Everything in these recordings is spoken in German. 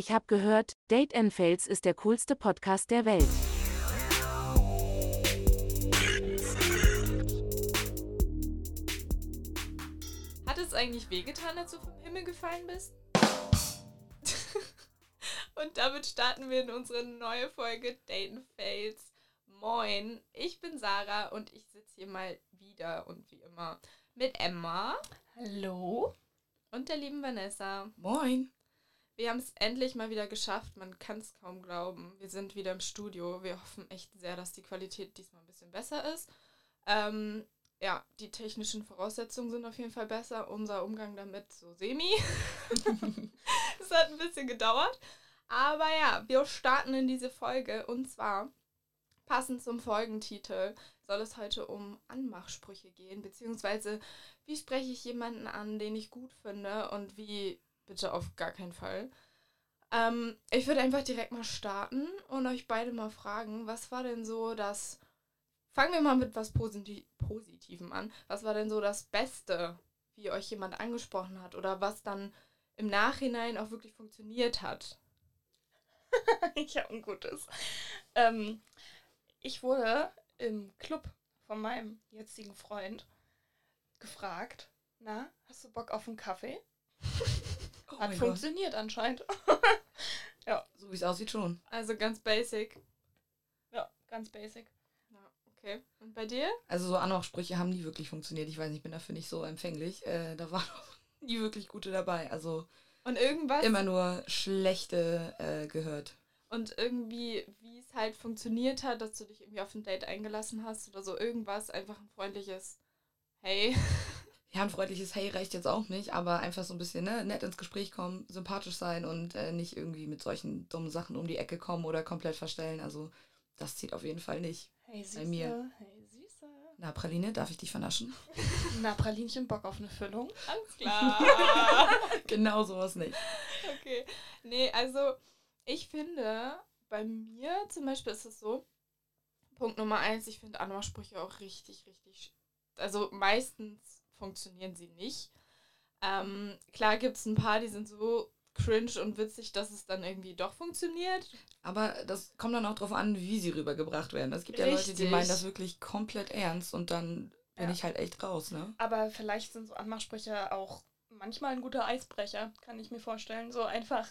Ich hab gehört, Date and Fails ist der coolste Podcast der Welt. Hat es eigentlich wehgetan, als du vom Himmel gefallen bist? Und damit starten wir in unsere neue Folge Date and Fails. Moin, ich bin Sarah und ich sitze hier mal wieder und wie immer mit Emma. Hallo. Und der lieben Vanessa. Moin. Wir haben es endlich mal wieder geschafft. Man kann es kaum glauben. Wir sind wieder im Studio. Wir hoffen echt sehr, dass die Qualität diesmal ein bisschen besser ist. Ähm, ja, die technischen Voraussetzungen sind auf jeden Fall besser. Unser Umgang damit so semi. Es hat ein bisschen gedauert. Aber ja, wir starten in diese Folge. Und zwar, passend zum Folgentitel, soll es heute um Anmachsprüche gehen. Beziehungsweise, wie spreche ich jemanden an, den ich gut finde und wie bitte auf gar keinen Fall. Ähm, ich würde einfach direkt mal starten und euch beide mal fragen, was war denn so das. Fangen wir mal mit was Posit Positivem an. Was war denn so das Beste, wie euch jemand angesprochen hat oder was dann im Nachhinein auch wirklich funktioniert hat? ich habe ein gutes. Ähm, ich wurde im Club von meinem jetzigen Freund gefragt, na, hast du Bock auf einen Kaffee? Oh Hat funktioniert anscheinend. Gott. So wie es aussieht schon. Also ganz basic. ja, ganz basic. Ja, okay. Und bei dir? Also so Anmachsprüche haben nie wirklich funktioniert. Ich weiß nicht, ich bin dafür nicht so empfänglich. Äh, da waren auch nie wirklich gute dabei. Also Und irgendwas? immer nur schlechte äh, gehört. Und irgendwie, wie es halt funktioniert hat, dass du dich irgendwie auf ein Date eingelassen hast oder so irgendwas, einfach ein freundliches Hey. Ja, ein freundliches Hey reicht jetzt auch nicht, aber einfach so ein bisschen ne, nett ins Gespräch kommen, sympathisch sein und äh, nicht irgendwie mit solchen dummen Sachen um die Ecke kommen oder komplett verstellen. Also das zieht auf jeden Fall nicht. Hey Süße, mir. hey Süße. Na, Praline, darf ich dich vernaschen? Na, Pralinchen, Bock auf eine Füllung? Ganz klar. genau sowas nicht. okay. Nee, also ich finde, bei mir zum Beispiel ist es so, Punkt Nummer eins, ich finde Anmachsprüche auch richtig, richtig, also meistens funktionieren sie nicht. Ähm, klar gibt es ein paar, die sind so cringe und witzig, dass es dann irgendwie doch funktioniert. Aber das kommt dann auch drauf an, wie sie rübergebracht werden. Es gibt ja Leute, die Richtig. meinen das wirklich komplett ernst und dann bin Ja. ich halt echt raus, ne? Aber vielleicht sind so Anmachsprüche auch manchmal ein guter Eisbrecher, kann ich mir vorstellen. So einfach,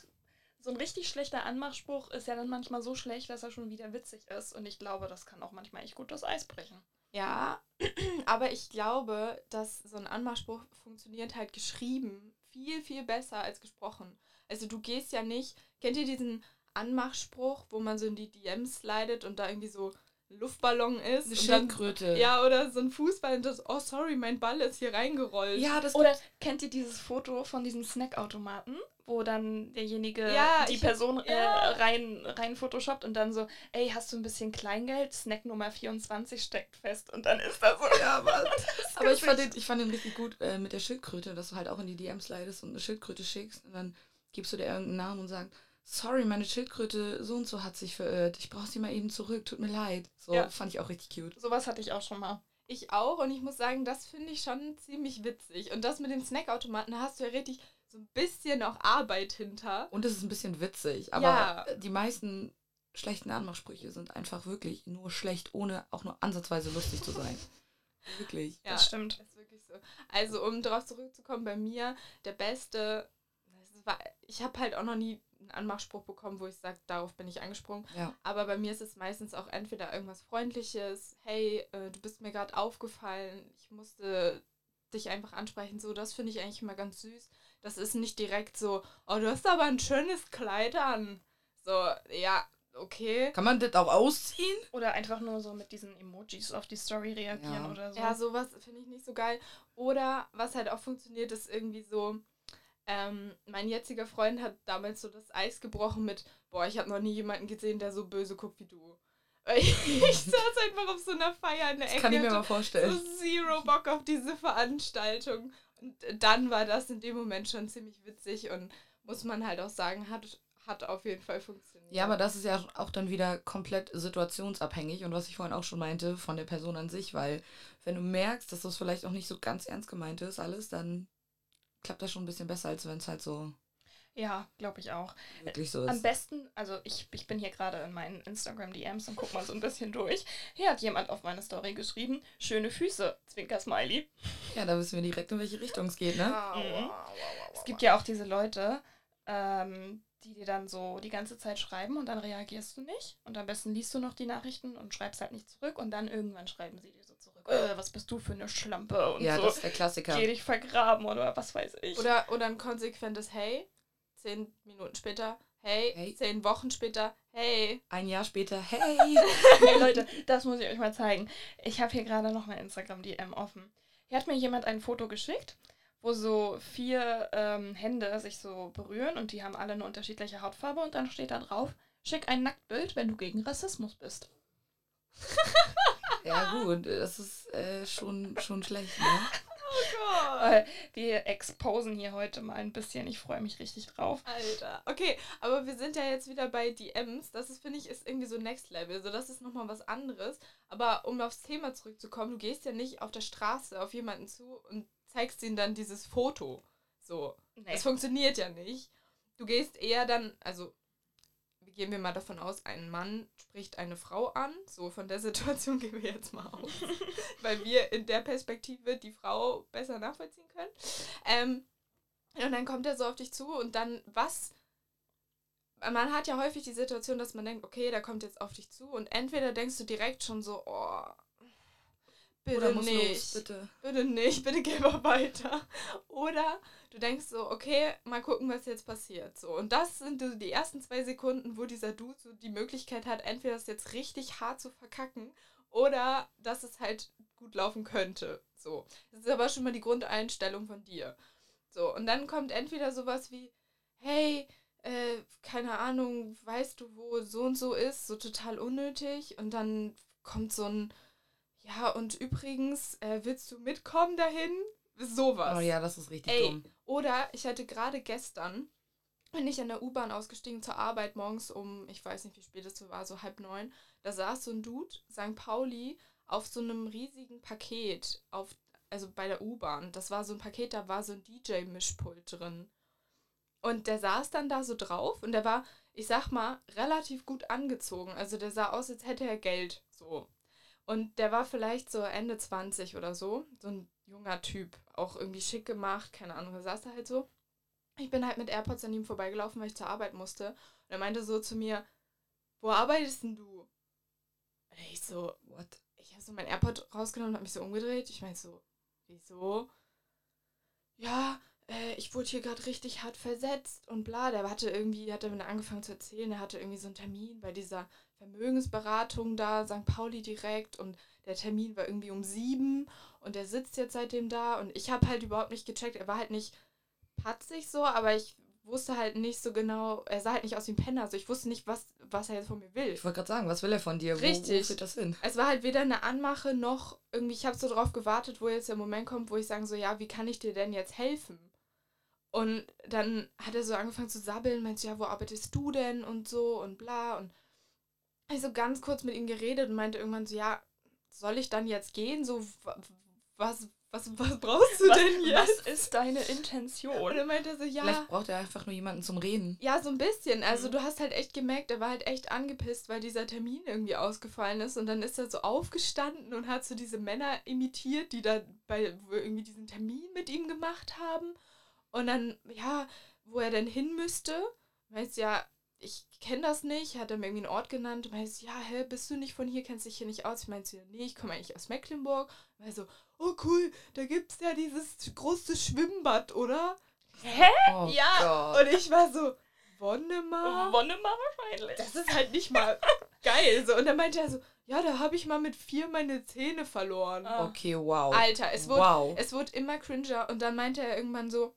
so ein richtig schlechter Anmachspruch ist ja dann manchmal so schlecht, dass er schon wieder witzig ist. Und ich glaube, das kann auch manchmal echt gut das Eis brechen. Ja, aber ich glaube, dass so ein Anmachspruch funktioniert halt geschrieben viel, viel besser als gesprochen. Also du gehst ja nicht, kennt ihr diesen Anmachspruch, wo man so in die DMs slidet und da irgendwie so Luftballon ist? Eine Schildkröte. Ja, oder so ein Fußball und das, oh sorry, mein Ball ist hier reingerollt. ja das Oder kennt ihr dieses Foto von diesem Snackautomaten, wo dann derjenige Ja, die ich- Person äh, ja. rein, rein photoshoppt und dann so, ey, hast du ein bisschen Kleingeld? Snack Nummer 24 steckt fest und dann ist da so. Ja, aber, aber ich, fand den, ich fand den richtig gut äh, mit der Schildkröte, dass du halt auch in die DMs slidest und eine Schildkröte schickst und dann gibst du dir irgendeinen Namen und sagst, sorry, meine Schildkröte so und so hat sich verirrt. Ich brauche sie mal eben zurück, tut mir leid. So Ja. fand ich auch richtig cute. Sowas hatte ich auch schon mal. Ich auch und ich muss sagen, das finde ich schon ziemlich witzig. Und das mit den Snackautomaten, da hast du ja richtig so ein bisschen auch Arbeit hinter. Und es ist ein bisschen witzig, aber Ja. die meisten schlechten Anmachsprüche sind einfach wirklich nur schlecht, ohne auch nur ansatzweise lustig zu sein. Wirklich. Ja, Das stimmt. Ist wirklich so. Also, um darauf zurückzukommen, bei mir, der beste, war, ich habe halt auch noch nie einen Anmachspruch bekommen, wo ich sage, darauf bin ich angesprungen. Ja. Aber bei mir ist es meistens auch entweder irgendwas Freundliches, hey, äh, du bist mir gerade aufgefallen, ich musste dich einfach ansprechen, so, das finde ich eigentlich immer ganz süß. Das ist nicht direkt so, oh, du hast aber ein schönes Kleid an. So, ja, okay. Kann man das auch ausziehen? Oder einfach nur so mit diesen Emojis auf die Story reagieren Ja. oder so. Ja, sowas finde ich nicht so geil. Oder was halt auch funktioniert, ist irgendwie so, ähm, mein jetziger Freund hat damals so das Eis gebrochen mit, boah, ich habe noch nie jemanden gesehen, der so böse guckt wie du. Ich saß einfach auf so einer Feier in der Das Ecke. kann ich mir und mal vorstellen. so zero Bock auf diese Veranstaltung. Dann war das in dem Moment schon ziemlich witzig und muss man halt auch sagen, hat, hat auf jeden Fall funktioniert. Ja, aber das ist ja auch dann wieder komplett situationsabhängig und was ich vorhin auch schon meinte, von der Person an sich, weil wenn du merkst, dass das vielleicht auch nicht so ganz ernst gemeint ist, alles, dann klappt das schon ein bisschen besser, als wenn es halt so Ja, glaube ich auch. Wirklich so Am ist. besten, also ich, ich bin hier gerade in meinen Instagram-DMs und guck mal so ein bisschen durch. Hier hat jemand auf meine Story geschrieben, schöne Füße, Zwinker-Smiley. Ja, da wissen wir direkt, in welche Richtung es geht, ne? Mhm. Es gibt ja auch diese Leute, ähm, die dir dann so die ganze Zeit schreiben und dann reagierst du nicht. Und am besten liest du noch die Nachrichten und schreibst halt nicht zurück. Und dann irgendwann schreiben sie dir so zurück, äh, was bist du für eine Schlampe und Ja, so. das ist der Klassiker. Geh dich vergraben oder was weiß ich. Oder, oder ein konsequentes Hey, zehn Minuten später, hey, Hey. zehn Wochen später, hey. Ein Jahr später, hey! Hey Leute, das muss ich euch mal zeigen. Ich habe hier gerade noch eine Instagram-DM offen. Hier hat mir jemand ein Foto geschickt, wo so vier ähm, Hände sich so berühren und die haben alle eine unterschiedliche Hautfarbe und dann steht da drauf, schick ein Nacktbild, wenn du gegen Rassismus bist. ja, gut, das ist äh, schon, schon schlecht, ne? Äh, wir exposen hier heute mal ein bisschen. Ich freue mich richtig drauf. Alter. Okay, aber wir sind ja jetzt wieder bei DMs. Das ist, finde ich, ist irgendwie so Next Level. So, das ist nochmal was anderes. Aber um aufs Thema zurückzukommen, du gehst ja nicht auf der Straße auf jemanden zu und zeigst ihm dann dieses Foto. So. Nee. Das funktioniert ja nicht. Du gehst eher dann, also gehen wir mal davon aus, ein Mann spricht eine Frau an. So, von der Situation gehen wir jetzt mal aus. weil wir in der Perspektive die Frau besser nachvollziehen können. Ähm, und dann kommt er so auf dich zu und dann, was? Man hat ja häufig die Situation, dass man denkt, okay, der kommt jetzt auf dich zu und entweder denkst du direkt schon so, oh, bitte nicht los, bitte. bitte nicht, bitte geh mal weiter. Oder du denkst so, okay, mal gucken, was jetzt passiert. So, und das sind so die ersten zwei Sekunden, wo dieser Dude so die Möglichkeit hat, entweder das jetzt richtig hart zu verkacken oder dass es halt gut laufen könnte. So. Das ist aber schon mal die Grundeinstellung von dir. So, und dann kommt entweder sowas wie, hey, äh, keine Ahnung, weißt du, wo so und so ist, so total unnötig. Und dann kommt so ein, ja, und übrigens, äh, willst du mitkommen dahin? Sowas. Oh ja, das ist richtig Ey, dumm. Oder ich hatte gerade gestern, bin ich an der U-Bahn ausgestiegen zur Arbeit morgens um, ich weiß nicht, wie spät es war, so halb neun. Da saß so ein Dude, St. Pauli, auf so einem riesigen Paket, auf, also bei der U-Bahn. Das war so ein Paket, da war so ein DJ-Mischpult drin. Und der saß dann da so drauf und der war, ich sag mal, relativ gut angezogen. Also der sah aus, als hätte er Geld. So. Und der war vielleicht so Ende 20 oder so. So ein junger Typ. Auch irgendwie schick gemacht. Keine Ahnung, er saß da halt so. Ich bin halt mit AirPods an ihm vorbeigelaufen, weil ich zur Arbeit musste. Und er meinte so zu mir, wo arbeitest denn du? Und ich so, What? ich habe so mein AirPod rausgenommen und habe mich so umgedreht. Ich meinte so, wieso? Ja, äh, ich wurde hier gerade richtig hart versetzt und bla. Der hatte irgendwie, hat er mir angefangen zu erzählen, er hatte irgendwie so einen Termin bei dieser Vermögensberatung da, St. Pauli direkt und der Termin war irgendwie um sieben und er sitzt jetzt seitdem da und ich habe halt überhaupt nicht gecheckt. Er war halt nicht patzig so, aber ich wusste halt nicht so genau, er sah halt nicht aus wie ein Penner, also ich wusste nicht, was, was er jetzt von mir will. Ich wollte gerade sagen, was will er von dir? Wo, wo Richtig. führt das hin? Es war halt weder eine Anmache noch irgendwie, ich habe so drauf gewartet, wo jetzt der Moment kommt, wo ich sagen so, ja, wie kann ich dir denn jetzt helfen? Und dann hat er so angefangen zu sabbeln, meinte, ja, wo arbeitest du denn und so und bla und ich so ganz kurz mit ihm geredet und meinte irgendwann so, ja, soll ich dann jetzt gehen? So, was, was, was brauchst du Was, denn jetzt? was ist deine Intention? Und dann meinte er so, ja. Vielleicht braucht er einfach nur jemanden zum Reden. Ja, so ein bisschen. Also Mhm. du hast halt echt gemerkt, er war halt echt angepisst, weil dieser Termin irgendwie ausgefallen ist. Und dann ist er so aufgestanden und hat so diese Männer imitiert, die da bei irgendwie diesen Termin mit ihm gemacht haben. Und dann, ja, wo er denn hin müsste, meinst ja, ich kenne das nicht, hat er mir irgendwie einen Ort genannt. Meinst ja, hä, bist du nicht von hier, kennst dich hier nicht aus? Ich meinte ja, nee, ich komme eigentlich aus Mecklenburg. Und so, oh cool, da gibt's ja dieses große Schwimmbad, oder? Hä? Oh Ja, Gott. Und ich war so, Wonnemar? Wonnemar wahrscheinlich. Das ist halt nicht mal geil. So. Und dann meinte er so, ja, da habe ich mal mit vier meine Zähne verloren. Ah. Okay, wow. Alter, es wurde, wow. es wurde immer cringer. Und dann meinte er irgendwann so,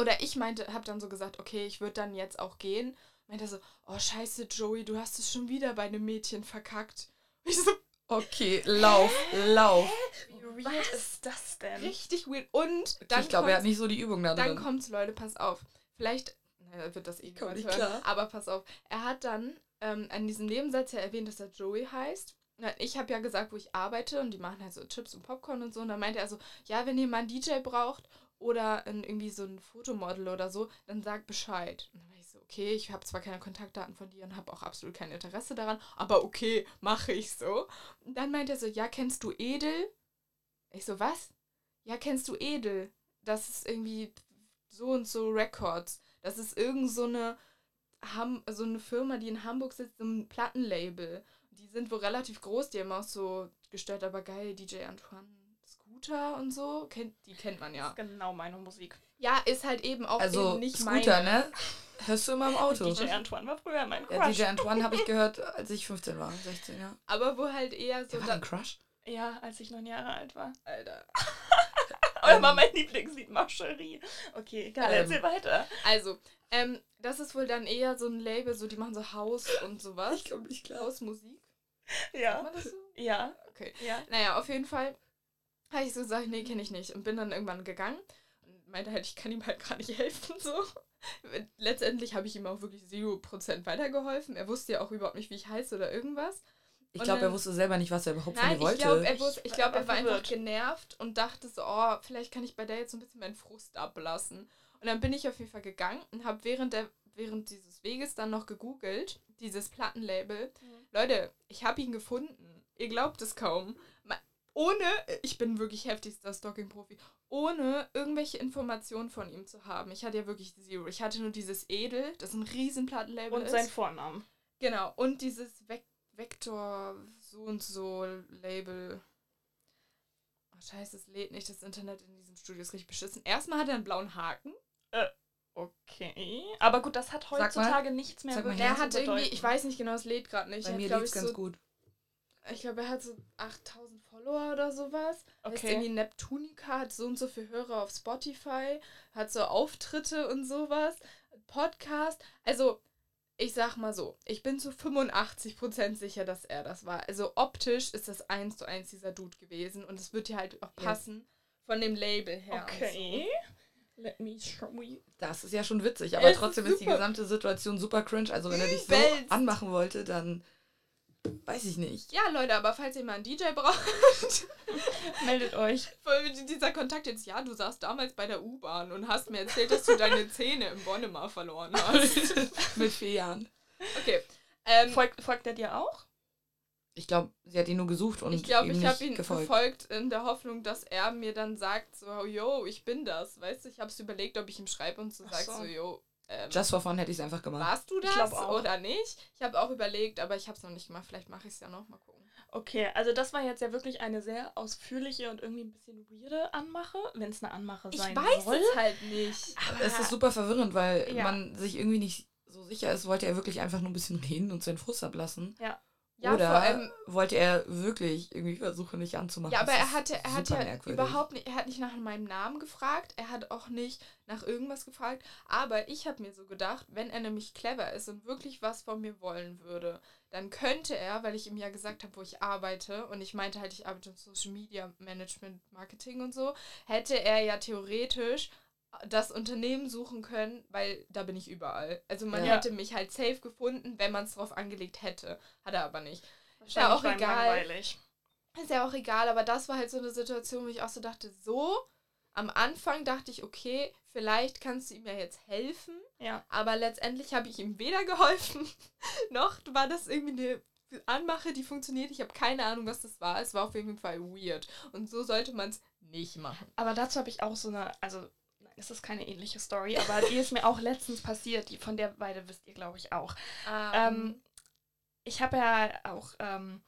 oder ich meinte, hab dann so gesagt, okay, ich würde dann jetzt auch gehen. Meinte er so, oh scheiße, Joey, du hast es schon wieder bei einem Mädchen verkackt. Und ich so, Okay, lauf, lauf. Wie weird ist das denn? richtig weird. Und dann ich glaube, er hat nicht so die Übung da Dann kommt's, Leute, pass auf. Vielleicht, naja, wird das eh Komm nicht hören, klar. aber pass auf. Er hat dann ähm, an diesem Nebensatz ja erwähnt, dass er Joey heißt. Ich habe ja gesagt, wo ich arbeite und die machen halt so Chips und Popcorn und so. Und dann meinte er so, ja, wenn ihr mal einen DJ braucht oder irgendwie so ein Fotomodel oder so, dann sag Bescheid. Und dann war ich so, okay, ich habe zwar keine Kontaktdaten von dir und habe auch absolut kein Interesse daran, aber okay, mache ich so. Und dann meint er so, ja, kennst du Edel? Ich so, was? Ja, kennst du Edel? Das ist irgendwie so und so Records. Das ist irgend so eine, Ham so eine Firma, die in Hamburg sitzt, so ein Plattenlabel. Die sind wohl relativ groß, die haben auch so gestört, aber geil, DJ Antoine Scooter und so. Kennt, die kennt man ja. Das ist genau meine Musik. Ja, ist halt eben auch Also eben nicht Scooter, meine. ne? Hörst du immer im Auto? DJ Antoine war früher mein Ja, Crush. DJ Antoine habe ich gehört, als ich 15 war, 16, ja. Aber wo halt eher so. Der war ein Crush? Ja, als ich neun Jahre alt war. Alter. Aber immer mein Lieblingslied, Marcherie. Okay, egal, Ähm. erzähl weiter. Also, ähm, das ist wohl dann eher so ein Label, so die machen so Haus und sowas. komme nicht Hausmusik. Sagt Ja. man das so? Ja. Okay. Ja. Naja, auf jeden Fall habe ich so gesagt, nee, kenne ich nicht. Und bin dann irgendwann gegangen und meinte halt, ich kann ihm halt gar nicht helfen, so. Letztendlich habe ich ihm auch wirklich 0% weitergeholfen. Er wusste ja auch überhaupt nicht, wie ich heiße oder irgendwas. Ich glaube, er wusste selber nicht, was er überhaupt von Nein, dir ich wollte. glaube, er, wusste- ich glaub, er war einfach genervt und dachte so, oh, vielleicht kann ich bei der jetzt so ein bisschen meinen Frust ablassen. Und dann bin ich auf jeden Fall gegangen und habe während, der, während dieses Weges dann noch gegoogelt, dieses Plattenlabel. Mhm. Leute, ich habe ihn gefunden. Ihr glaubt es kaum. Ohne, ich bin wirklich heftigster Stalking-Profi, ohne irgendwelche Informationen von ihm zu haben. Ich hatte ja wirklich zero. Ich hatte nur dieses Edel, das ein riesen Plattenlabel Und ist. sein Vornamen. Genau, und dieses Vek Vektor so und so Label. Oh, scheiße, es lädt nicht. Das Internet in diesem Studio ist richtig beschissen. Erstmal hat er einen blauen Haken. Okay. Aber gut, das hat Sag mal. heutzutage nichts mehr Sag mal. Er zu hat irgendwie, bedeuten. ich weiß nicht genau, es lädt gerade nicht. Bei mir lief's ich, ganz so, gut. Ich glaube, er hat so 8000 Follower oder sowas. Okay. Ist Okay. irgendwie Neptunica, hat so und so viele Hörer auf Spotify, hat so Auftritte und sowas, Podcast. Also, ich sag mal so, ich bin zu 85% sicher, dass er das war. Also optisch ist das eins zu eins dieser Dude gewesen und es wird ja halt auch passen von dem Label her. Okay. Let me show you. Das ist ja schon witzig, aber Es ist trotzdem ist die super. gesamte Situation super cringe. Also wenn er dich so anmachen wollte, dann weiß ich nicht. Ja, Leute, aber falls ihr mal einen DJ braucht, Meldet euch. dieser Kontakt jetzt, ja, du saßt damals bei der U-Bahn und hast mir erzählt, dass du deine Zähne im Bonnemar verloren hast. Mit vier Jahren. Okay. Ähm, Folgt, folgt er dir auch? Ich glaube, sie hat ihn nur gesucht und ich glaube, ich habe ihn gefolgt. verfolgt in der Hoffnung, dass er mir dann sagt, so, yo, ich bin das. Weißt du, ich habe es überlegt, ob ich ihm schreibe und so so. so, yo, ähm, Just for fun hätte ich es einfach gemacht. warst du Ich das oder nicht? Ich habe auch überlegt, aber ich habe es noch nicht gemacht. Vielleicht mache ich es ja noch. Mal gucken. Okay, also das war jetzt ja wirklich eine sehr ausführliche und irgendwie ein bisschen weirde Anmache, wenn es eine Anmache Ich sein weiß soll. es halt nicht. Es ist super verwirrend, weil Ja. man sich irgendwie nicht so sicher ist, wollte er wirklich einfach nur ein bisschen reden und seinen Frust ablassen. Ja, Oder vor allem, wollte er wirklich irgendwie versuchen, nicht anzumachen. Ja, aber er hatte, er hat ja überhaupt nicht, er hat nicht nach meinem Namen gefragt, er hat auch nicht nach irgendwas gefragt, aber ich habe mir so gedacht, wenn er nämlich clever ist und wirklich was von mir wollen würde, dann könnte er, weil ich ihm ja gesagt habe, wo ich arbeite und ich meinte halt, ich arbeite im Social Media Management, Marketing und so, hätte er ja theoretisch das Unternehmen suchen können, weil da bin ich überall. Also man Ja. hätte mich halt safe gefunden, wenn man es drauf angelegt hätte. Hat er aber nicht. Wahrscheinlich auch war ihm egal. langweilig. Ist ja auch egal, aber das war halt so eine Situation, wo ich auch so dachte, so, am Anfang dachte ich, okay, vielleicht kannst du ihm ja jetzt helfen, Ja. aber letztendlich habe ich ihm weder geholfen, noch war das irgendwie eine Anmache, die funktioniert. Ich habe keine Ahnung, was das war. Es war auf jeden Fall weird. Und so sollte man es nicht machen. Aber dazu habe ich auch so eine, also es ist keine ähnliche Story, aber die ist mir auch letztens passiert, die von der beide wisst ihr, glaube ich, auch. Ähm, ich habe ja auch ähm,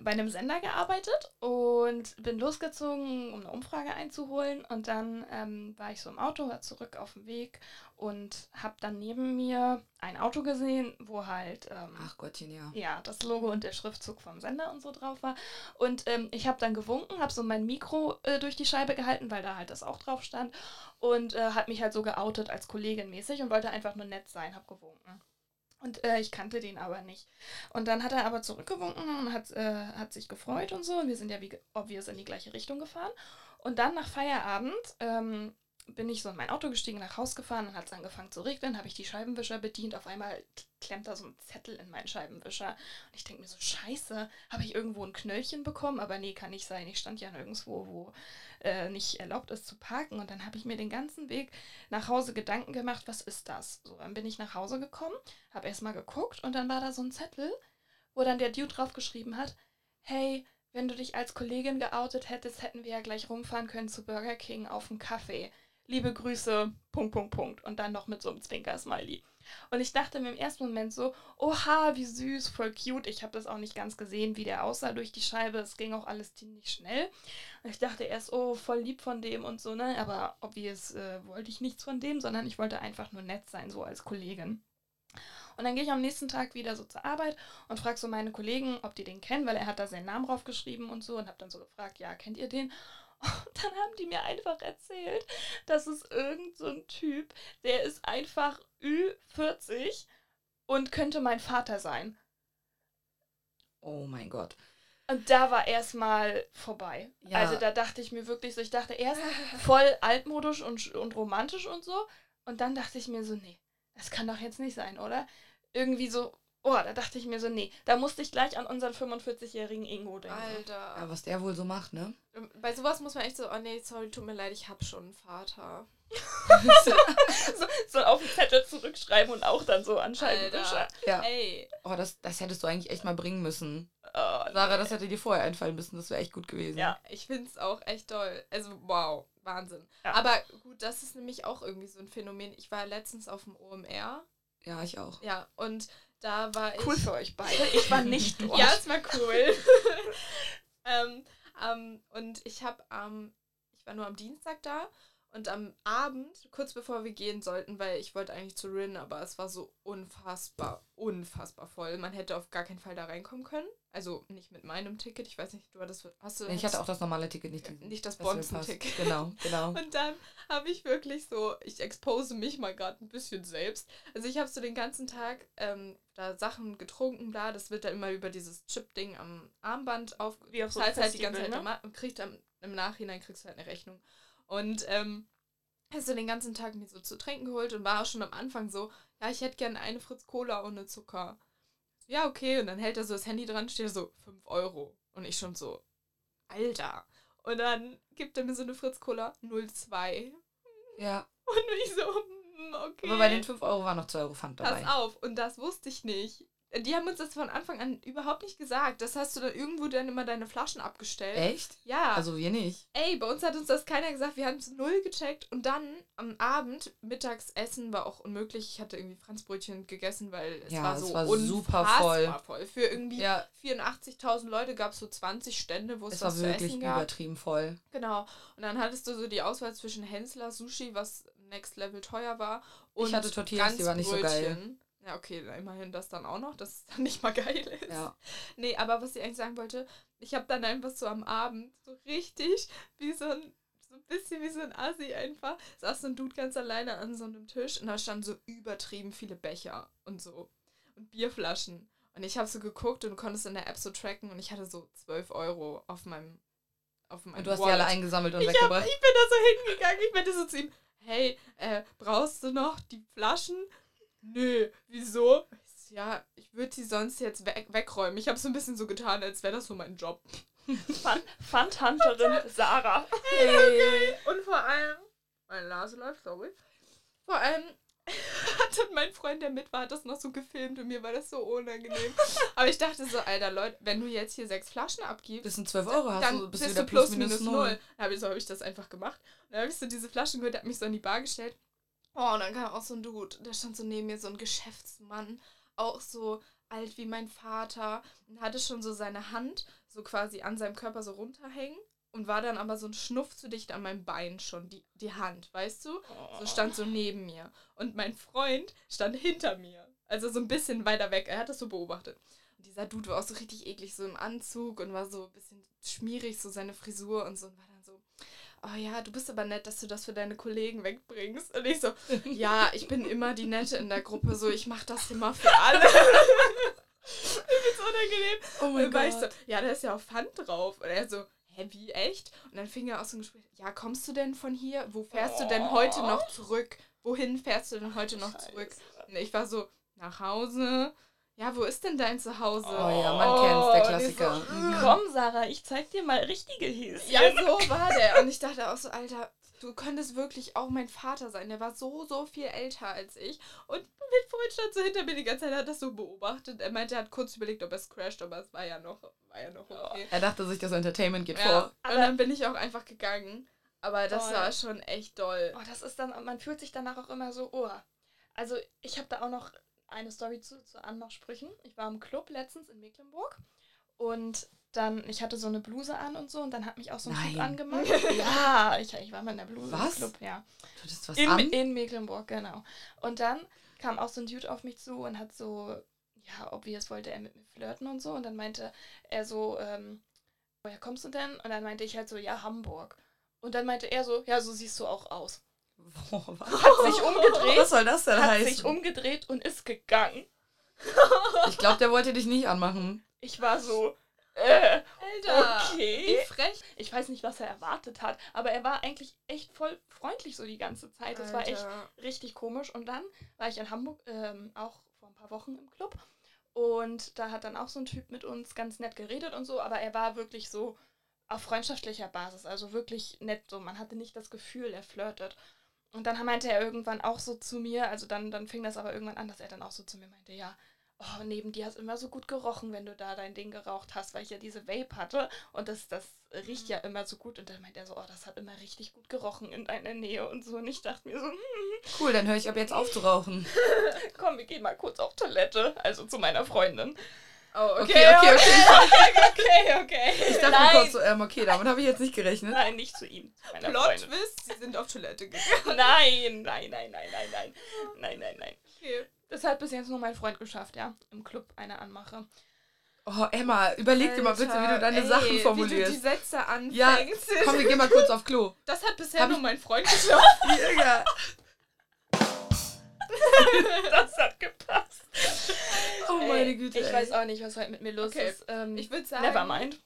bei einem Sender gearbeitet und bin losgezogen, um eine Umfrage einzuholen. Und dann ähm, war ich so im Auto, war zurück auf dem Weg und habe dann neben mir ein Auto gesehen, wo halt ähm, Ach Gottchen, ja. ja, das Logo und der Schriftzug vom Sender und so drauf war. Und ähm, ich habe dann gewunken, habe so mein Mikro äh, durch die Scheibe gehalten, weil da halt das auch drauf stand. Und äh, hat mich halt so geoutet als Kollegin mäßig und wollte einfach nur nett sein, habe gewunken. Und äh, ich kannte den aber nicht. Und dann hat er aber zurückgewunken und hat, äh, hat sich gefreut und so. Und wir sind ja wie obvious in die gleiche Richtung gefahren. Und dann nach Feierabend ähm, bin ich so in mein Auto gestiegen, nach Haus gefahren, dann hat es angefangen zu regnen, habe ich die Scheibenwischer bedient, auf einmal klemmt da so ein Zettel in meinen Scheibenwischer. Und ich denke mir so, scheiße, habe ich irgendwo ein Knöllchen bekommen? Aber nee, kann nicht sein, ich stand ja nirgendwo, wo äh, nicht erlaubt ist zu parken. Und dann habe ich mir den ganzen Weg nach Hause Gedanken gemacht, was ist das? So, dann bin ich nach Hause gekommen, habe erstmal geguckt und dann war da so ein Zettel, wo dann der Dude drauf geschrieben hat, hey, wenn du dich als Kollegin geoutet hättest, hätten wir ja gleich rumfahren können zu Burger King auf einen Kaffee liebe Grüße, Punkt, Punkt, Punkt. Und dann noch mit so einem Zwinker-Smiley. Und ich dachte mir im ersten Moment so, oha, wie süß, voll cute. Ich habe das auch nicht ganz gesehen, wie der aussah durch die Scheibe. Es ging auch alles ziemlich schnell. Und ich dachte erst, oh, voll lieb von dem und so, ne? Aber obvious äh, wollte ich nichts von dem, sondern ich wollte einfach nur nett sein, so als Kollegin. Und dann gehe ich am nächsten Tag wieder so zur Arbeit und frage so meine Kollegen, ob die den kennen, weil er hat da seinen Namen draufgeschrieben und so und habe dann so gefragt, ja, kennt ihr den? Und dann haben die mir einfach erzählt, dass es irgend so ein Typ, der ist einfach Ü40 und könnte mein Vater sein. Oh mein Gott. Und da war erstmal vorbei. Ja. Also da dachte ich mir wirklich so, ich dachte erst voll altmodisch und, und romantisch und so. Und dann dachte ich mir so, nee, das kann doch jetzt nicht sein, oder? Irgendwie so, Oh, da dachte ich mir so, nee, da musste ich gleich an unseren 45-jährigen Ingo denken. Alter. Ja, was der wohl so macht, ne? Ähm, bei sowas muss man echt so, oh nee, sorry, tut mir leid, ich hab schon einen Vater. so, so, auf den Zettel zurückschreiben und auch dann so anscheinend. Ja. Ey. Oh, das, das hättest du eigentlich echt mal bringen müssen. Oh, Sarah, das hätte dir vorher einfallen müssen, das wäre echt gut gewesen. Ja, ich find's auch echt toll. Also, wow, Wahnsinn. Ja. Aber gut, das ist nämlich auch irgendwie so ein Phänomen. Ich war letztens auf dem OMR. Ja, ich auch. Ja, und da war ich. Cool für euch beide. Ich war nicht dort. ja, es war cool. ähm, ähm, und ich habe am, ähm, ich war nur am Dienstag da und am Abend, kurz bevor wir gehen sollten, weil ich wollte eigentlich zu Rin, aber es war so unfassbar, unfassbar voll. Man hätte auf gar keinen Fall da reinkommen können. Also nicht mit meinem Ticket. Ich weiß nicht, du hattest. Hast du, ich hatte auch das normale Ticket, nicht, diesen, nicht das Bonzen-Ticket. Genau, genau. Und dann habe ich wirklich so, ich expose mich mal gerade ein bisschen selbst. Also ich habe so den ganzen Tag ähm, da Sachen getrunken, bla. Das wird dann immer über dieses Chip-Ding am Armband auf. Wie auf so halt die ganze Zeit ne? und kriegst dann im Nachhinein kriegst du halt eine Rechnung. Und ähm, hast du den ganzen Tag mir so zu trinken geholt und war auch schon am Anfang so, ja, ich hätte gerne eine Fritz Cola ohne Zucker. Ja, okay. Und dann hält er so das Handy dran, steht so 5 Euro. Und ich schon so, Alter. Und dann gibt er mir so eine Fritz Cola 02. Ja. Und ich so, hm, okay. Aber bei den 5 Euro war noch 2 Euro Pfand dabei. Pass auf, und das wusste ich nicht. Die haben uns das von Anfang an überhaupt nicht gesagt. Das hast du dann irgendwo dann immer deine Flaschen abgestellt. Echt? Ja. Also wir nicht. Ey, bei uns hat uns das keiner gesagt. Wir haben es null gecheckt. Und dann am Abend, Mittagsessen war auch unmöglich. Ich hatte irgendwie Franzbrötchen gegessen, weil es ja, war so es war super voll. voll. Für irgendwie ja. 84.000 Leute gab es so 20 Stände, wo es, es was war wirklich übertrieben voll. Genau. Und dann hattest du so die Auswahl zwischen Hensler Sushi, was next level teuer war, und ich hatte Tortillas, die war nicht so geil. Ja, okay, immerhin das dann auch noch, dass es dann nicht mal geil ist. Ja. Nee, aber was ich eigentlich sagen wollte, ich habe dann einfach so am Abend so richtig wie so ein, so ein bisschen wie so ein Assi einfach, saß so ein Dude ganz alleine an so einem Tisch und da standen so übertrieben viele Becher und so und Bierflaschen. Und ich habe so geguckt und du konntest in der App so tracken und ich hatte so 12 Euro auf meinem auf meinem Und du hast Wallet. die alle eingesammelt und ich weggebracht? Hab, ich bin da so hingegangen, ich meinte so zu ihm, hey, äh, brauchst du noch die Flaschen? Nö, wieso? Ja, ich würde sie sonst jetzt we wegräumen. Ich habe so ein bisschen so getan, als wäre das so mein Job. Pfandhunterin Sarah. Hey, okay. Und vor allem, meine Nase läuft, sorry. Vor allem hat mein Freund, der mit war, hat das noch so gefilmt und mir war das so unangenehm. Aber ich dachte so, Alter, Leute, wenn du jetzt hier sechs Flaschen abgibst, das sind 12 Euro, hast dann du, bist, bist du plus minus null. null. So habe ich das einfach gemacht. Und dann habe ich so diese Flaschen gehört, der hat mich so an die Bar gestellt Oh, und dann kam auch so ein Dude, der stand so neben mir, so ein Geschäftsmann, auch so alt wie mein Vater, und hatte schon so seine Hand so quasi an seinem Körper so runterhängen und war dann aber so ein Schnuff zu dicht an meinem Bein schon, die, die Hand, weißt du? So stand so neben mir. Und mein Freund stand hinter mir. Also so ein bisschen weiter weg. Er hat das so beobachtet. Und dieser Dude war auch so richtig eklig, so im Anzug und war so ein bisschen schmierig, so seine Frisur und so. Und war dann so, oh ja, du bist aber nett, dass du das für deine Kollegen wegbringst. Und ich so, ja, ich bin immer die Nette in der Gruppe, so, ich mach das immer für alle. ich find's unangenehm. Oh mein Gott. So, ja, da ist ja auch Pfand drauf. Und er so, hä, wie echt? Und dann fing er aus dem Gespräch, ja, kommst du denn von hier? Wo fährst du denn heute noch zurück? Wohin fährst du denn heute noch zurück? Und ich war so, nach Hause. Ja, wo ist denn dein Zuhause? Oh ja, man kennt's, der Klassiker. So, Mhm. Komm, Sarah, ich zeig dir mal richtige Häschen. ja, so war der. Und ich dachte auch so, Alter, du könntest wirklich auch mein Vater sein. Der war so, so viel älter als ich. Und mein Freund stand so hinter mir die ganze Zeit, hat das so beobachtet. Er meinte, er hat kurz überlegt, ob er es crasht, aber es war ja noch, war ja noch okay. Er dachte sich, das Entertainment geht Ja. vor. Und dann bin ich auch einfach gegangen. Aber das war schon echt doll. Oh, das ist dann, man fühlt sich danach auch immer so, oh. Also ich habe da auch noch eine Story zu, zu Anmachsprüchen. Ich war im Club letztens in Mecklenburg und dann, ich hatte so eine Bluse an und so und dann hat mich auch so ein Typ Nein. angemacht. ja, ich, ich war mit einer Bluse Was? im Club, ja. Du hattest was In, an? in Mecklenburg, genau. Und dann kam auch so ein Dude auf mich zu und hat so, ja, obvious wollte er mit mir flirten und so. Und dann meinte er so, ähm, woher kommst du denn? Und dann meinte ich halt so, ja, Hamburg. Und dann meinte er so, ja, so siehst du auch aus. Boah, was? Hat sich umgedreht, Was soll das denn hat heißen? sich umgedreht und ist gegangen. ich glaube, der wollte dich nicht anmachen. Ich war so, äh, Alter! okay. Wie frech. Ich weiß nicht, was er erwartet hat, aber er war eigentlich echt voll freundlich so die ganze Zeit. Das war echt Alter. richtig komisch. Und dann war ich in Hamburg ähm, auch vor ein paar Wochen im Club. Und da hat dann auch so ein Typ mit uns ganz nett geredet und so, aber er war wirklich so auf freundschaftlicher Basis, also wirklich nett so. Man hatte nicht das Gefühl, er flirtet. Und dann meinte er irgendwann auch so zu mir, also dann, dann fing das aber irgendwann an, dass er dann auch so zu mir meinte, ja, oh, neben dir hast immer so gut gerochen, wenn du da dein Ding geraucht hast, weil ich ja diese Vape hatte und das, das riecht ja immer so gut. Und dann meinte er so, oh, das hat immer richtig gut gerochen in deiner Nähe und so. Und ich dachte mir so, hm, Cool, dann höre ich ab jetzt auf zu rauchen. komm, wir gehen mal kurz auf Toilette, also zu meiner Freundin. Oh, Okay, okay, okay. okay, okay. Ich dachte mir kurz so, ähm, okay, damit habe ich jetzt nicht gerechnet. Nein, nicht zu ihm, Plot. Twist, sie sind auf Toilette gegangen. Nein, nein, nein, nein, nein, nein. Nein, nein, nein. Okay. Das hat bis jetzt nur mein Freund geschafft, ja. Im Club eine Anmache. Oh, Emma, überleg dir mal bitte, wie du deine Alter, Sachen ey, Wie du die Formulierst. Sätze anfängst. Ja, Komm, wir gehen mal kurz auf Klo. Das hat bisher Hab nur mein Freund geschafft. Ja. Das hat gepasst. Oh Ey, meine Güte. Ich ey. weiß auch nicht, was heute mit mir los Okay, ist. Ähm, Ich würde sagen, Nevermind.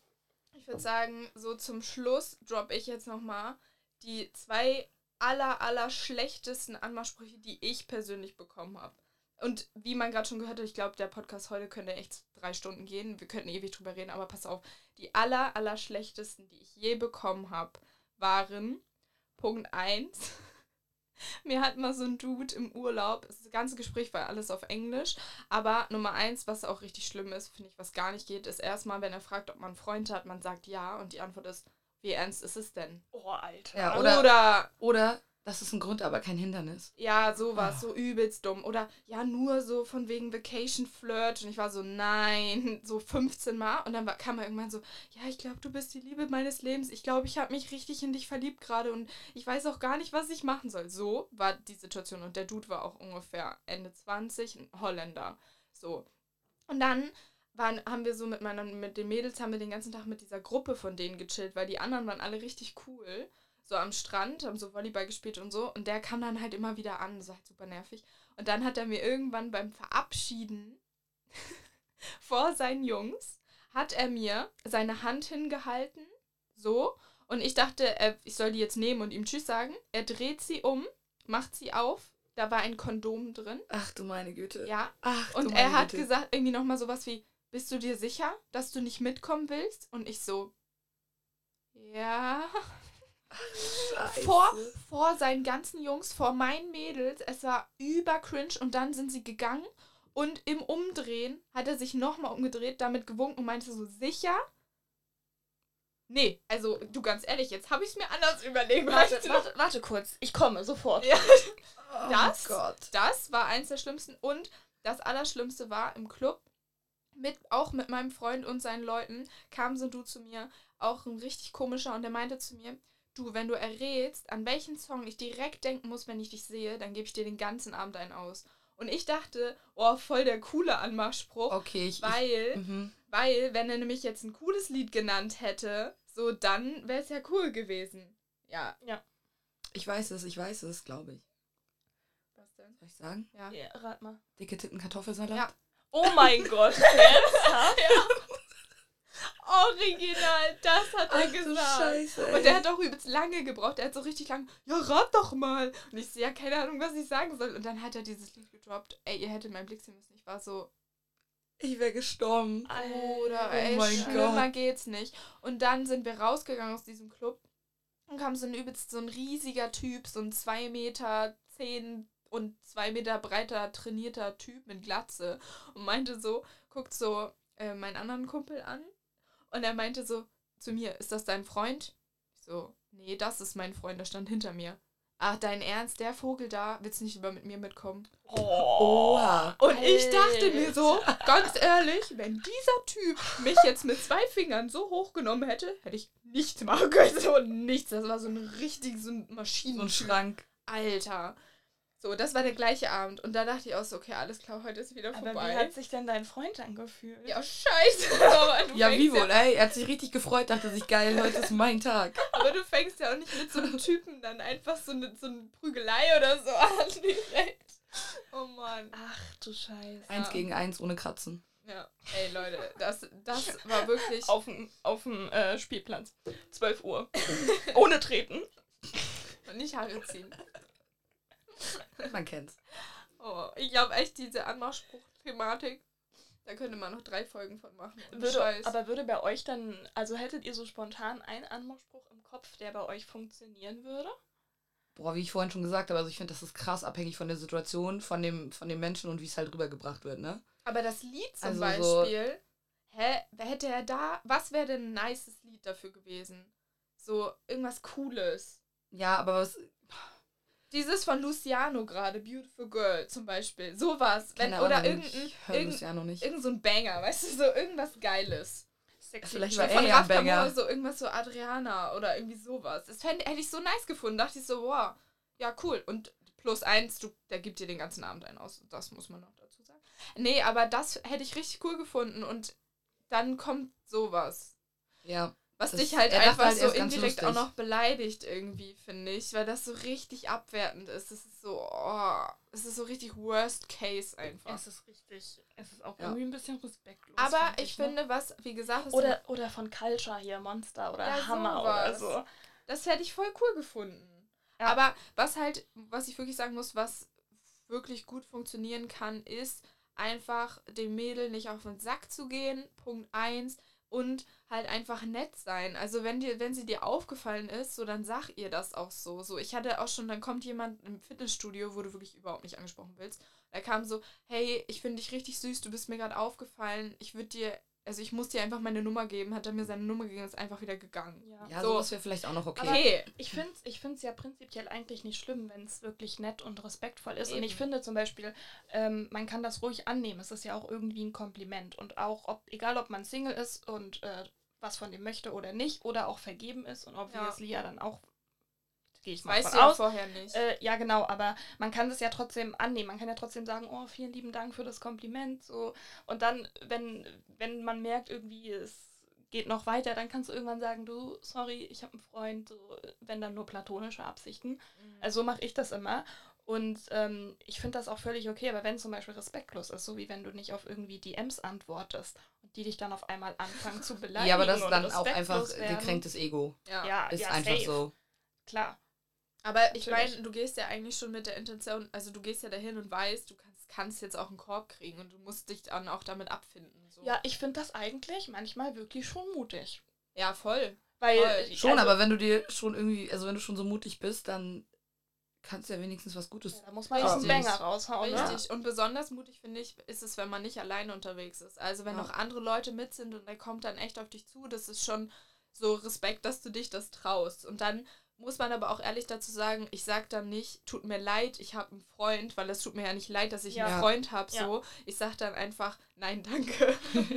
ich würde sagen, so zum Schluss droppe ich jetzt nochmal die zwei aller, aller schlechtesten Anmachsprüche, die ich persönlich bekommen habe. Und wie man gerade schon gehört hat, ich glaube, der Podcast heute könnte echt drei Stunden gehen. Wir könnten ewig drüber reden, aber pass auf. Die aller, aller schlechtesten, die ich je bekommen habe, waren Punkt 1. Mir hat mal so ein Dude im Urlaub, das ganze Gespräch war alles auf Englisch, aber Nummer eins, was auch richtig schlimm ist, finde ich, was gar nicht geht, ist erstmal, wenn er fragt, ob man einen Freund hat, man sagt ja und die Antwort ist, wie ernst ist es denn? Oh, Alter. Ja, Oder, Oder- Oder das ist ein Grund, aber kein Hindernis. ja, sowas, Ah. so übelst dumm. Oder ja, nur so von wegen Vacation Flirt. Und ich war so, nein, so 15 Mal. Und dann war, kam er irgendwann so, ja, ich glaube, du bist die Liebe meines Lebens. Ich glaube, ich habe mich richtig in dich verliebt gerade und ich weiß auch gar nicht, was ich machen soll. So war die Situation. Und der Dude war auch ungefähr Ende 20, ein Holländer. So. Und dann waren, haben wir so mit meiner, mit den Mädels haben wir den ganzen Tag mit dieser Gruppe von denen gechillt, weil die anderen waren alle richtig cool. So am Strand, haben so Volleyball gespielt und so. Und der kam dann halt immer wieder an, so halt super nervig. Und dann hat er mir irgendwann beim Verabschieden vor seinen Jungs, hat er mir seine Hand hingehalten, so. Und ich dachte, er, ich soll die jetzt nehmen und ihm Tschüss sagen. Er dreht sie um, macht sie auf. Da war ein Kondom drin. Ach du meine Güte. Ja, Ach und er hat Güte. gesagt, irgendwie nochmal sowas wie, bist du dir sicher, dass du nicht mitkommen willst? Und ich so, ja. Scheiße. Vor, vor seinen ganzen Jungs, vor meinen Mädels, es war über cringe und dann sind sie gegangen und im Umdrehen hat er sich nochmal umgedreht, damit gewunken und meinte so, sicher? Nee, also du ganz ehrlich, jetzt habe ich es mir anders überlegt. Warte, weißt du? warte, warte kurz. Ich komme sofort. Ja. Oh das- Gott. Das war eins der schlimmsten. Und das Allerschlimmste war im Club, mit, auch mit meinem Freund und seinen Leuten, kam so ein Du zu mir, auch ein richtig komischer, und der meinte zu mir, du, wenn du errätst, an welchen Song ich direkt denken muss, wenn ich dich sehe, dann gebe ich dir den ganzen Abend einen aus. Und ich dachte, oh, voll der coole Anmachspruch, Okay, ich. weil, ich mhm. weil, wenn er nämlich jetzt ein cooles Lied genannt hätte, so dann wäre es ja cool gewesen. Ja. ich weiß es, ich weiß es, glaube ich. Was denn? Soll ich sagen? Ja. Ja, rat mal. Dicke Titten Kartoffelsalat? Ja. Oh mein Gott. Ernsthaft? Original, das hat er Ach du gesagt. Scheiße, Und der hat auch übelst lange gebraucht. Der hat so richtig lang, ja, rat doch mal. Und ich so, ja, keine Ahnung, was ich sagen soll. Und dann hat er dieses Lied gedroppt. Ey, ihr hättet mein Blick sehen müssen. Ich war so, Ich wäre gestorben. oder Oh ey, mein schlimmer Gott. geht's nicht. Und dann sind wir rausgegangen aus diesem Club und kam so ein übelst so ein riesiger Typ, so ein 2 Meter 10 und 2 Meter breiter trainierter Typ mit Glatze und meinte so, guckt so äh, meinen anderen Kumpel an und er meinte so zu mir, ist das dein Freund? Ich so, nee, das ist mein Freund, der stand hinter mir. Ach, dein Ernst, der Vogel da, willst du nicht lieber mit mir mitkommen? Oha. Und ich dachte mir so, ganz ehrlich, wenn dieser Typ mich jetzt mit zwei Fingern so hochgenommen hätte, hätte ich nichts machen können. So nichts. Das war so ein richtig so ein So Maschinen. ein Schrank. Alter. So, das war der gleiche Abend. Und da dachte ich auch so, okay, alles klar, heute ist wieder Aber vorbei. wie hat sich denn dein Freund angefühlt? ja, scheiße. aber, du Ja, wie wohl, ey? Er hat sich richtig gefreut, dachte sich, geil, heute ist mein Tag. aber du fängst ja auch nicht mit so einem Typen dann einfach so eine, so eine Prügelei oder so an. direkt. Oh Mann. Ach du Scheiße. Eins gegen eins ohne Kratzen. Ja, ey Leute, das, das war wirklich. Auf dem auf dem, äh, Spielplatz. 12 Uhr. Ohne Treten. Und nicht Haare ziehen. Man kennt's. Oh, ich glaube echt, diese Anmachspruch-Thematik, da könnte man noch drei Folgen von machen. Würde, aber würde bei euch dann, also hättet ihr so spontan einen Anmachspruch im Kopf, der bei euch funktionieren würde? Boah, wie ich vorhin schon gesagt habe, also ich finde, das ist krass abhängig von der Situation, von dem, von dem Menschen und wie es halt rübergebracht wird, ne? Aber das Lied zum Also so- Beispiel, hä, wer hätte er da, was wäre denn ein nices Lied dafür gewesen? So, irgendwas Cooles. Ja, aber was. Dieses von Luciano gerade, Beautiful Girl zum Beispiel. Sowas. Wenn, keine oder Ahnung, irgendein, Ich höre irgend, so ein Banger, weißt du, so irgendwas Geiles. Sexy. Vielleicht war von Raf Banger. so irgendwas so Adriana oder irgendwie sowas. Das fänd, hätte ich so nice gefunden. Dachte ich so, wow, ja cool. Und plus eins, du, der gibt dir den ganzen Abend einen aus. Das muss man noch dazu sagen. Nee, aber das hätte ich richtig cool gefunden. Und dann kommt sowas. Ja. Was Das- dich halt einfach halt, so indirekt auch noch beleidigt irgendwie, finde ich. Weil das so richtig abwertend ist. Das ist so, oh, es ist so richtig Worst Case einfach. Es ist richtig, es ist auch Ja. irgendwie ein bisschen respektlos. aber find ich ne? finde, was, wie gesagt, Oder, oder von Culture hier, Monster oder Ja, Hammer oder sowas. so. Das hätte ich voll cool gefunden. Ja. Aber was halt, was ich wirklich sagen muss, was wirklich gut funktionieren kann, ist einfach dem Mädel nicht auf den Sack zu gehen. Punkt eins Und halt einfach nett sein. Also wenn dir, wenn sie dir aufgefallen ist, so dann sag ihr das auch so. So, ich hatte auch schon, dann kommt jemand im Fitnessstudio, wo du wirklich überhaupt nicht angesprochen willst. Da kam so, hey, ich finde dich richtig süß, du bist mir gerade aufgefallen. Ich würde dir, also ich muss dir einfach meine Nummer geben. Hat er mir seine Nummer gegeben und ist einfach wieder gegangen. Ja. Ja, So. sowas wäre vielleicht auch noch okay. Okay. Ich finde es ich find's ja prinzipiell eigentlich nicht schlimm, wenn es wirklich nett und respektvoll ist. Und Eben. ich finde zum Beispiel, ähm, man kann das ruhig annehmen. Es ist ja auch irgendwie ein Kompliment. Und auch, ob, egal ob man Single ist und äh, was von dem möchte oder nicht, oder auch vergeben ist und obviously ja, dann auch, gehe ich mal Weißt du von ja aus. vorher nicht. Äh, ja, genau, aber man kann das ja trotzdem annehmen. Man kann ja trotzdem sagen, oh, vielen lieben Dank für das Kompliment. So. Und dann, wenn, wenn man merkt, irgendwie, es geht noch weiter, dann kannst du irgendwann sagen, du, sorry, ich habe einen Freund, so, wenn dann nur platonische Absichten. Mhm. Also so mache ich das immer. Und ähm, ich finde das auch völlig okay, aber wenn es zum Beispiel respektlos ist, so wie wenn du nicht auf irgendwie DMs antwortest und die dich dann auf einmal anfangen zu beleidigen. Ja, aber das ist dann auch einfach werden. gekränktes Ego. ja. Ja, Ist ja, einfach safe. so. Klar. Aber ich meine, du gehst ja eigentlich schon mit der Intention, also du gehst ja dahin und weißt, du kannst, kannst jetzt auch einen Korb kriegen und du musst dich dann auch damit abfinden. So. Ja, ich finde das eigentlich manchmal wirklich schon mutig. ja, voll. Weil Voll. Schon, also, aber wenn du dir schon irgendwie, also wenn du schon so mutig bist, dann kannst du ja wenigstens was Gutes. Da muss man einen. Banger raushauen. Ne? Richtig. Und besonders mutig, finde ich, ist es, wenn man nicht alleine unterwegs ist. Also wenn Ja. noch andere Leute mit sind und der kommt dann echt auf dich zu, das ist schon so Respekt, dass du dich das traust. Und dann muss man aber auch ehrlich dazu sagen, ich sag dann nicht, tut mir leid, ich habe einen Freund, weil es tut mir ja nicht leid, dass ich Ja. einen Freund habe, so. Ich sag dann einfach, nein, danke.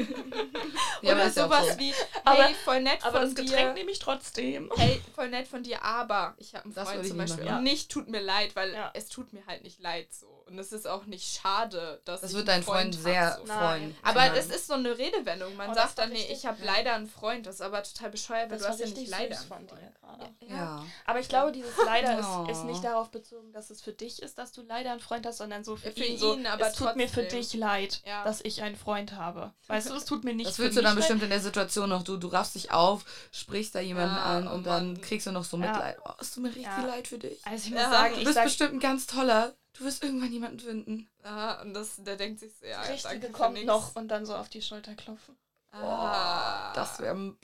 Ja, aber Oder ja sowas so. wie, Aber- hey, voll nett Aber von das Getränk dir. nehme ich trotzdem. Hey, voll nett von dir, aber ich habe einen Das Freund zum Beispiel. machen. Und nicht tut mir leid, weil Ja. es tut mir halt nicht leid so. Und es ist auch nicht schade, dass Das ich wird dein Freund hab, sehr so. Freuen. Aber Nein. es ist so eine Redewendung. Man Oh, sagt dann, nee, ich habe Ja. leider einen Freund. Das ist aber total bescheuert, weil Das du hast ja nicht leider von Freund. dir gerade. Ja. Aber ich glaube, dieses Leider ist, ist nicht darauf bezogen, dass es für dich ist, dass du leider einen Freund hast, sondern so für, Ja, für ihn, so, aber es tut mir für dich leid, Ja. dass ich einen neuen Freund habe. Weißt du, es tut mir nicht Das willst du dann bestimmt in der Situation noch. Du, du raffst dich auf, sprichst da jemanden Ja, an oh und dann kriegst du noch so Ja. Mitleid. Oh, es tut mir richtig Ja. leid für dich. Also ich muss Ja, sagen, Du ich bist sag bestimmt ein ganz toller. Du wirst irgendwann jemanden finden. Ah, und das, der denkt sich ja, Richtige danke kommt nix. noch und dann so auf die Schulter klopfen. Ah. Das wäre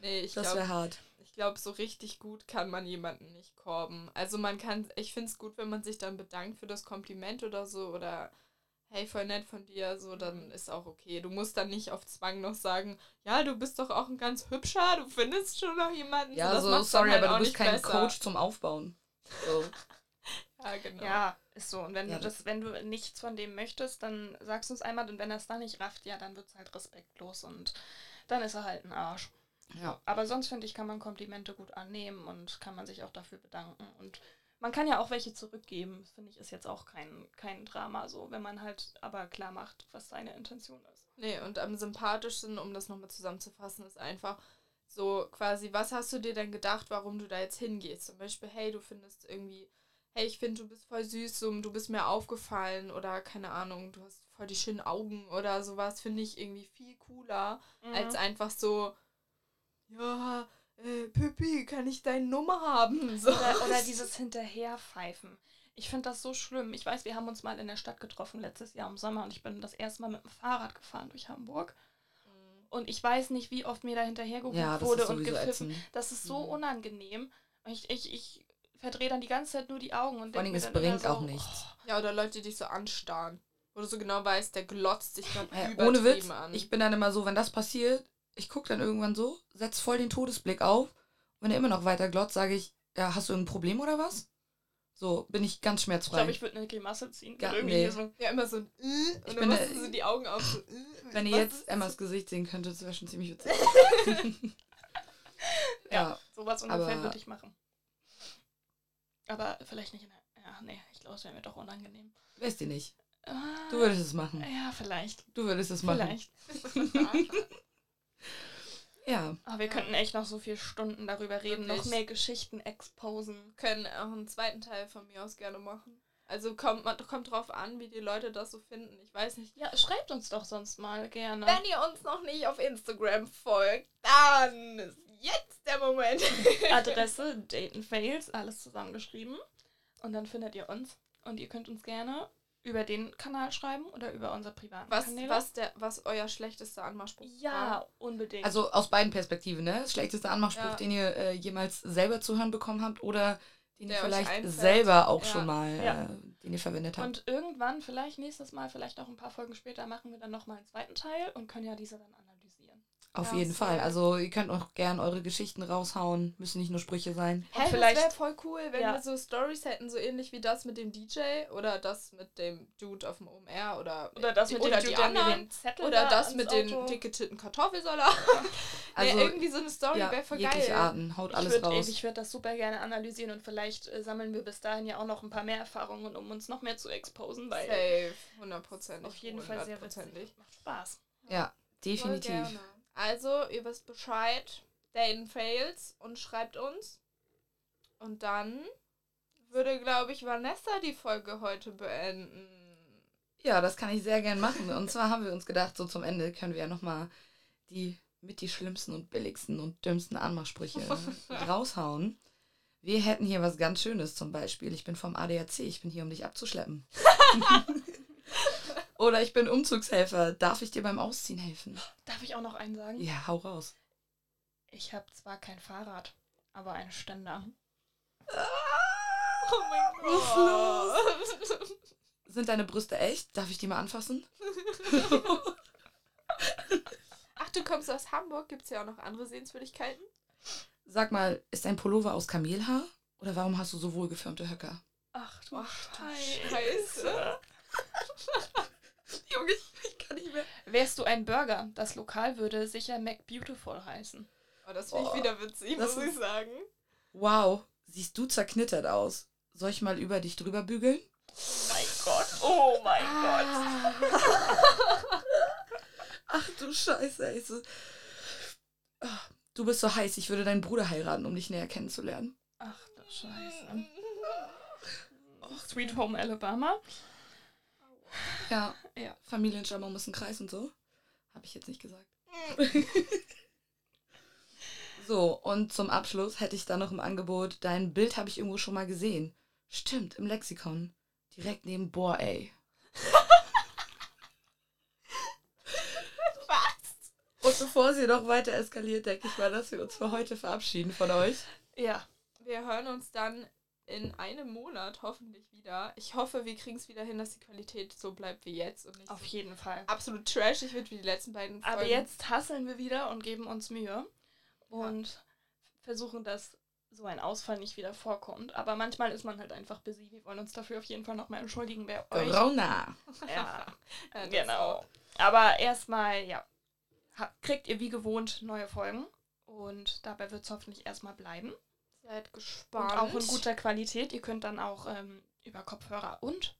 Nee, ich das glaube, wär hart. ich glaube, so richtig gut kann man jemanden nicht korben. Also man kann, ich finde es gut, wenn man sich dann bedankt für das Kompliment oder so oder hey, voll nett von dir, so, dann ist auch okay. Du musst dann nicht auf Zwang noch sagen, ja, du bist doch auch ein ganz hübscher, du findest schon noch jemanden. Ja, das so, dann sorry, halt aber du bist kein besser. Coach zum Aufbauen. So. Ja, genau. Ja, ist so. Und wenn Ja, du das, wenn du nichts von dem möchtest, dann sagst du es einmal und wenn er es dann nicht rafft, ja, dann wird es halt respektlos und dann ist er halt ein Arsch. Ja. Aber sonst finde ich, kann man Komplimente gut annehmen und kann man sich auch dafür bedanken. Und man kann ja auch welche zurückgeben. Finde ich ist jetzt auch kein, kein Drama so, wenn man halt aber klar macht, was seine Intention ist. Nee, und am sympathischsten, um das nochmal zusammenzufassen, ist einfach so quasi, was hast du dir denn gedacht, warum du da jetzt hingehst? Zum Beispiel, hey, du findest irgendwie, hey, ich finde, du bist voll süß, so, du bist mir aufgefallen oder keine Ahnung, du hast voll die schönen Augen oder sowas, finde ich irgendwie viel cooler, Mhm. als einfach so, ja, äh, Pippi, kann ich deine Nummer haben? So. Oder, oder dieses Hinterherpfeifen. Ich finde das so schlimm. Ich weiß, wir haben uns mal in der Stadt getroffen letztes Jahr im Sommer und ich bin das erste Mal mit dem Fahrrad gefahren durch Hamburg. Und ich weiß nicht, wie oft mir da hinterhergehupt Ja, wurde und gepfiffen. ätzend. Das ist so Mhm. unangenehm. Ich, ich, ich verdrehe dann die ganze Zeit nur die Augen und Vor allem, denk es bringt so, auch nichts. Ja, oder Leute, die dich so anstarren. Wo du so genau weißt, der glotzt dich gerade Ja, übertrieben ohne Witz, an. ich bin dann immer so, wenn das passiert, ich gucke dann irgendwann so, setz voll den Todesblick auf. Wenn er immer noch weiter glotzt, sage ich, ja, hast du irgendein Problem oder was? So, bin ich ganz Ich schmerzfrei. glaube, ich würde eine Grimasse ziehen. Gar- irgendwie nee. so. Ja, immer so ein äh, Ich und dann bin machst eine- du so die Augen auf. So, äh, Wenn ihr jetzt Emmas Gesicht sehen könntet, das wäre schon ziemlich witzig. Ja, ja, sowas ungefähr würde ich machen. Aber vielleicht nicht in der. Ja, nee, ich glaube, es wäre mir doch unangenehm. weißt du nicht. Ah, Du würdest es machen. Ja, vielleicht. Du würdest es machen. Vielleicht. Ja. Aber wir könnten echt noch so viele Stunden darüber reden, noch Wirklich. mehr Geschichten exposen. können auch einen zweiten Teil von mir aus gerne machen. Also kommt, man- kommt drauf an, wie die Leute das so finden. Ich weiß nicht. Ja, schreibt uns doch sonst mal gerne. Wenn ihr uns noch nicht auf Instagram folgt, dann ist jetzt der Moment. Adresse Dayton Fails, alles zusammengeschrieben. Und dann findet ihr uns. Und ihr könnt uns gerne über den Kanal schreiben oder über unser privaten Was, Kanäle. was, der, was euer schlechtester Anmachspruch Ja, war? unbedingt. Also aus beiden Perspektiven, ne? Das schlechteste Anmachspruch, Ja. den ihr äh, jemals selber zu hören bekommen habt oder den Der ihr vielleicht selber auch Ja. schon mal, Ja. äh, den ihr verwendet habt. Und irgendwann, vielleicht nächstes Mal, vielleicht auch ein paar Folgen später, machen wir dann nochmal einen zweiten Teil und können ja diese dann analysieren. Auf Ja, jeden. Fall. Also ihr könnt auch gern eure Geschichten raushauen. Müssen nicht nur Sprüche sein. Hey, vielleicht- das wäre voll cool, wenn Ja. wir so Stories hätten, so ähnlich wie das mit dem DJ oder das mit dem Dude auf dem OMR oder, Oder das mit oder dem die Dude, der anderen. den Zettel Oder da das mit den Auto- dicketitten Kartoffelsalat. Also nee, irgendwie so eine Story ja, wäre voll geil. Arten. Haut Ich alles würde raus. würd das super gerne analysieren und vielleicht äh, sammeln wir bis dahin ja auch noch ein paar mehr Erfahrungen, um uns noch mehr zu exposen, weil Safe, hundertprozentig. auf jeden Fall sehr witzig. Macht Spaß. Ja, Voll definitiv. Also, ihr wisst Bescheid. Dayton Fails und schreibt uns. Und dann würde, glaube ich, Vanessa die Folge heute beenden. Ja, das kann ich sehr gern machen. Und zwar haben wir uns gedacht, so zum Ende können wir ja nochmal die mit die schlimmsten und billigsten und dümmsten Anmachsprüche raushauen. Wir hätten hier was ganz Schönes zum Beispiel. Ich bin vom ADAC, ich bin hier, um dich abzuschleppen. Oder ich bin Umzugshelfer. Darf ich dir beim Ausziehen helfen? Darf ich auch noch einen sagen? Ja, hau raus. Ich habe zwar kein Fahrrad, aber einen Ständer. Oh mein Gott. Sind deine Brüste echt? Darf ich die mal anfassen? Ach, du kommst aus Hamburg? Gibt es ja auch noch andere Sehenswürdigkeiten? Sag mal, ist dein Pullover aus Kamelhaar? Oder warum hast du so wohlgeförmte Höcker? Ach du Scheiße. Junge, ich kann nicht mehr. Wärst du ein Burger? Das Lokal würde sicher Mac Beautiful heißen. Oh, das finde ich Oh, wieder witzig, muss ich sagen. Wow, siehst du zerknittert aus. Soll ich mal über dich drüber bügeln? Mein Gott, oh mein Ah. Ach du Scheiße, ey. So. Ah, Du bist so heiß, ich würde deinen Bruder heiraten, um dich näher kennenzulernen. Ach du Scheiße. Sweet Home Alabama. Ja, Ja. Familienschammer muss ein Kreis und so. Habe ich jetzt nicht gesagt. so, und zum Abschluss hätte ich dann noch im Angebot, dein Bild habe ich irgendwo schon mal gesehen. Stimmt, im Lexikon. Direkt neben Boah, ey. Was? Und bevor sie noch weiter eskaliert, denke ich mal, dass wir uns für heute verabschieden von euch. Ja. Wir hören uns dann in einem Monat hoffentlich wieder. Ich hoffe, wir kriegen es wieder hin, dass die Qualität so bleibt wie jetzt und nicht Auf jeden Fall. absolut trashig wird wie die letzten beiden Folgen. Aber jetzt hasseln wir wieder und geben uns Mühe und versuchen, dass so ein Ausfall nicht wieder vorkommt. Aber manchmal ist man halt einfach busy. Wir wollen uns dafür auf jeden Fall nochmal entschuldigen bei euch. Corona. Ja, Ja, genau. auch. Aber erstmal, ja, kriegt ihr wie gewohnt neue Folgen. Und dabei wird es hoffentlich erstmal bleiben. Seid Und gespannt. auch in guter Qualität. Ihr könnt dann auch ähm, über Kopfhörer und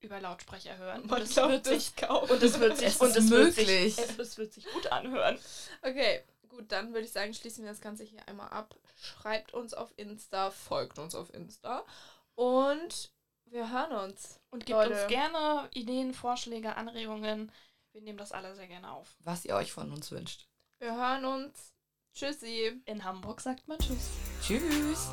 über Lautsprecher hören. Man es glaubt wird sich es kaum. und es wird sich Es und es wird sich, möglich. es, es wird sich gut anhören. Okay, gut, dann würde ich sagen, schließen wir das Ganze hier einmal ab. Schreibt uns auf Insta, folgt uns auf Insta und wir hören uns. Und gebt Leute. uns gerne Ideen, Vorschläge, Anregungen. Wir nehmen das alle sehr gerne auf. Was ihr euch von uns wünscht. Wir hören uns. Tschüssi. In Hamburg sagt man Tschüss. Tschüss.